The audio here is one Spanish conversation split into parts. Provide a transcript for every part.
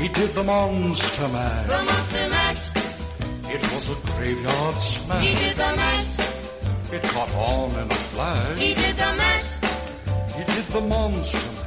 He did the Monster Mash. The Monster Mash. It was a graveyard smash. He did the mash. It caught on in a flash. He did the mash. He did the Monster Mash.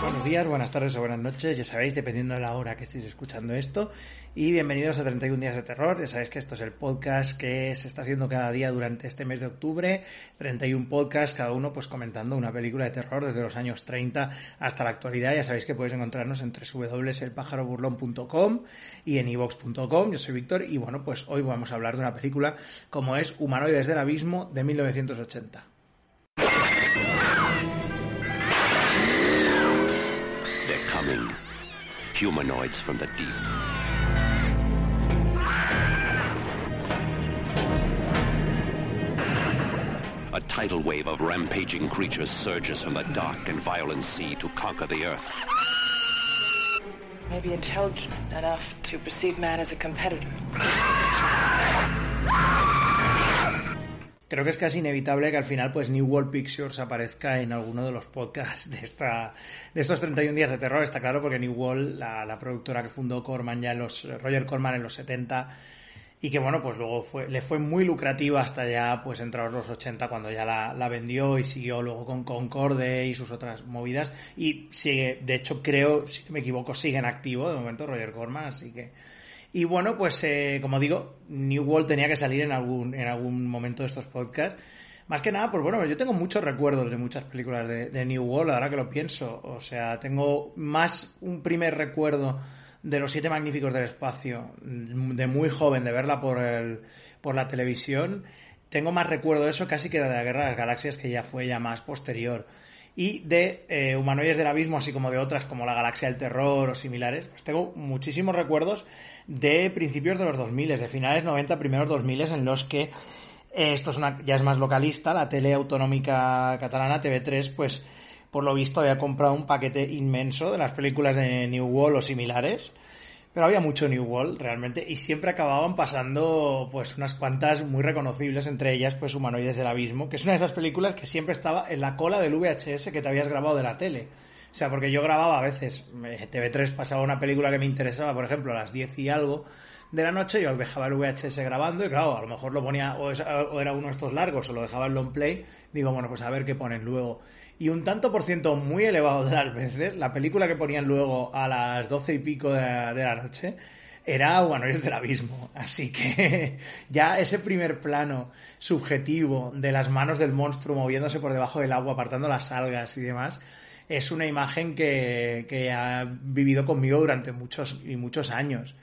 Buenos días, buenas tardes o buenas noches, ya sabéis, dependiendo de la hora que estéis escuchando esto. Y bienvenidos a 31 días de terror. Ya sabéis que esto es el podcast que se está haciendo cada día durante este mes de octubre. 31 podcasts, cada uno pues comentando una película de terror desde los años 30 hasta la actualidad. Ya sabéis que podéis encontrarnos en www.elpájaroburlón.com y en ivox.com. Yo soy Víctor y bueno, pues hoy vamos a hablar de una película como es Humanoides del Abismo de 1980. Coming. Humanoids from the deep. A tidal wave of rampaging creatures surges from the dark and violent sea to conquer the earth. Maybe intelligent enough to perceive man as a competitor. Creo que es casi inevitable que al final pues New World Pictures aparezca en alguno de los podcasts de esta de estos 31 días de terror, está claro, porque New World, la, la productora que fundó Corman ya en los Roger Corman en los 70 y que bueno, pues luego fue, le fue muy lucrativa hasta ya pues entrados los 80 cuando ya la, la vendió y siguió luego con Concorde y sus otras movidas. Y sigue, de hecho creo, si me equivoco, sigue en activo de momento Roger Corman, así que y bueno, pues eh, como digo, New World tenía que salir en algún, en algún momento de estos podcasts. Más que nada, pues bueno, yo tengo muchos recuerdos de muchas películas de, de New World, ahora que lo pienso. O sea, tengo más un primer recuerdo de los siete magníficos del espacio, de muy joven, de verla por, el, por la televisión. Tengo más recuerdo de eso casi que de la Guerra de las Galaxias, que ya fue ya más posterior. Y de eh, Humanoides del Abismo, así como de otras como La Galaxia del Terror o similares. Pues tengo muchísimos recuerdos de principios de los 2000, de finales 90, primeros 2000, en los que eh, esto es una, ya es más localista, la tele autonómica catalana, TV3, pues por lo visto había comprado un paquete inmenso de las películas de New World o similares. Pero había mucho New World realmente y siempre acababan pasando pues unas cuantas muy reconocibles, entre ellas pues Humanoides del Abismo, que es una de esas películas que siempre estaba en la cola del VHS que te habías grabado de la tele. O sea, porque yo grababa a veces, eh, TV3 pasaba una película que me interesaba, por ejemplo, a las 10 y algo de la noche, yo dejaba el VHS grabando y claro, a lo mejor lo ponía, o, era uno de estos largos, o lo dejaba en long play, digo, bueno, pues a ver qué ponen luego. Y un tanto por ciento muy elevado de las veces, la película que ponían luego a las 12 y pico de la, de la noche, era Humanoides del Abismo. Así que ya ese primer plano subjetivo de las manos del monstruo moviéndose por debajo del agua, apartando las algas y demás, es una imagen que, que ha vivido conmigo durante muchos y muchos años.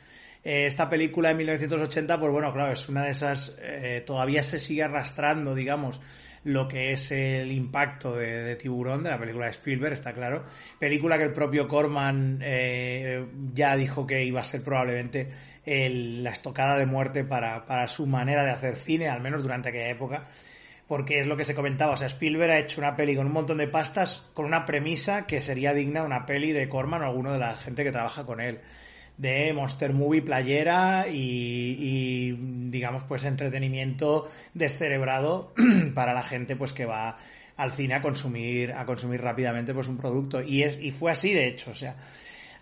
Eh, esta película de 1980, pues bueno, claro, es una de esas, eh, todavía se sigue arrastrando, digamos, lo que es el impacto de, Tiburón, de la película de Spielberg, está claro. Película que el propio Corman eh, ya dijo que iba a ser probablemente la estocada de muerte para, para su manera de hacer cine, al menos durante aquella época porque es lo que se comentaba, o sea, Spielberg ha hecho una peli con un montón de pastas con una premisa que sería digna de una peli de Corman o alguno de la gente que trabaja con él, de Monster Movie playera y, y, digamos pues entretenimiento descerebrado para la gente pues que va al cine a consumir a consumir rápidamente pues un producto y es y fue así de hecho, o sea,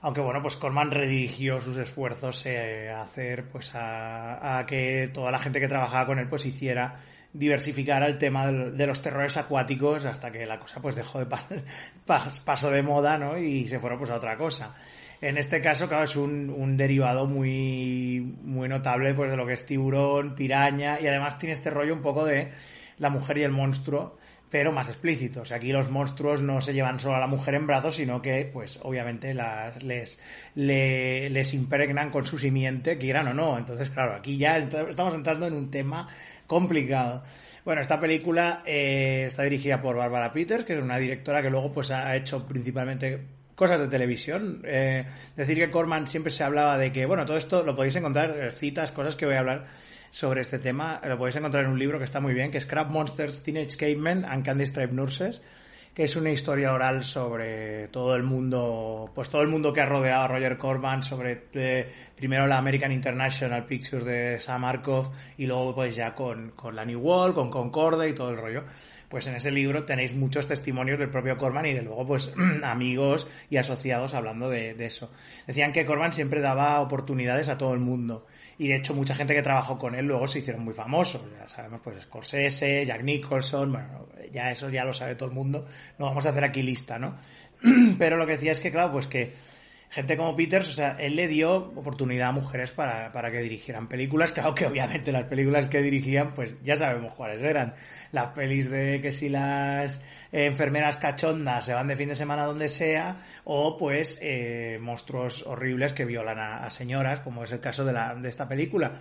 aunque bueno, pues Corman redirigió sus esfuerzos eh, a hacer, pues a, a que toda la gente que trabajaba con él pues hiciera diversificar el tema de los terrores acuáticos hasta que la cosa pues dejó de pa- pas- pasó de moda, ¿no? Y se fueron pues a otra cosa. En este caso, claro, es un, un derivado muy, muy notable pues de lo que es tiburón, piraña y además tiene este rollo un poco de la mujer y el monstruo pero más explícito. O sea, aquí los monstruos no se llevan solo a la mujer en brazos, sino que, pues, obviamente las, les, le- les impregnan con su simiente, quieran o no. Entonces, claro, aquí ya estamos entrando en un tema complicado. Bueno, esta película eh, está dirigida por Barbara Peters, que es una directora que luego pues ha hecho principalmente cosas de televisión. Eh, decir que Corman siempre se hablaba de que, bueno, todo esto lo podéis encontrar, eh, citas, cosas que voy a hablar sobre este tema, lo podéis encontrar en un libro que está muy bien, que es Crab Monsters, Teenage Cavemen and Candy Stripe Nurses, que es una historia oral sobre todo el mundo, pues todo el mundo que ha rodeado a Roger Corman, sobre eh, primero la American International Pictures de Sam Markov y luego pues ya con, con la New World, con Concorde y todo el rollo. Pues en ese libro tenéis muchos testimonios del propio Corman y de luego pues amigos y asociados hablando de, eso. Decían que Corman siempre daba oportunidades a todo el mundo y de hecho mucha gente que trabajó con él luego se hicieron muy famosos. Ya sabemos pues Scorsese, Jack Nicholson, bueno, ya eso ya lo sabe todo el mundo, no vamos a hacer aquí lista, ¿no? Pero lo que decía es que claro, pues que gente como Peters, o sea, él le dio oportunidad a mujeres para, para, que dirigieran películas. Claro que obviamente las películas que dirigían, pues ya sabemos cuáles eran. Las pelis de que si las enfermeras cachondas se van de fin de semana donde sea, o pues eh, monstruos horribles que violan a, a, señoras, como es el caso de, la, de esta película.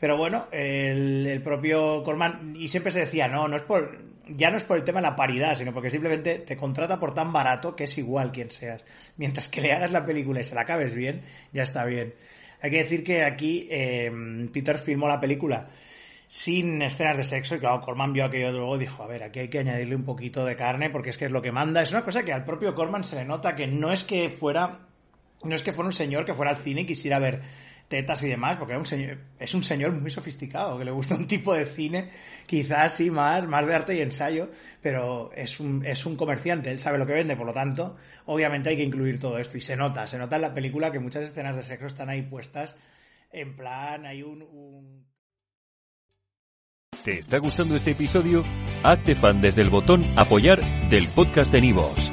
Pero bueno, el, el propio Corman, y siempre se decía, no, no es por, ya no es por el tema de la paridad, sino porque simplemente te contrata por tan barato que es igual quien seas. Mientras que le hagas la película y se la acabes bien, ya está bien. Hay que decir que aquí eh, Peter filmó la película sin escenas de sexo y claro, Corman vio aquello luego dijo, a ver, aquí hay que añadirle un poquito de carne porque es que es lo que manda. Es una cosa que al propio Corman se le nota que no es que fuera, no es que fuera un señor que fuera al cine y quisiera ver tetas y demás, porque es un señor muy sofisticado, que le gusta un tipo de cine, quizás sí más, más de arte y ensayo, pero es un, es un comerciante, él sabe lo que vende, por lo tanto, obviamente hay que incluir todo esto. Y se nota, se nota en la película que muchas escenas de sexo están ahí puestas, en plan, hay un... un... ¿Te está gustando este episodio? Hazte fan desde el botón apoyar del podcast de Nivos.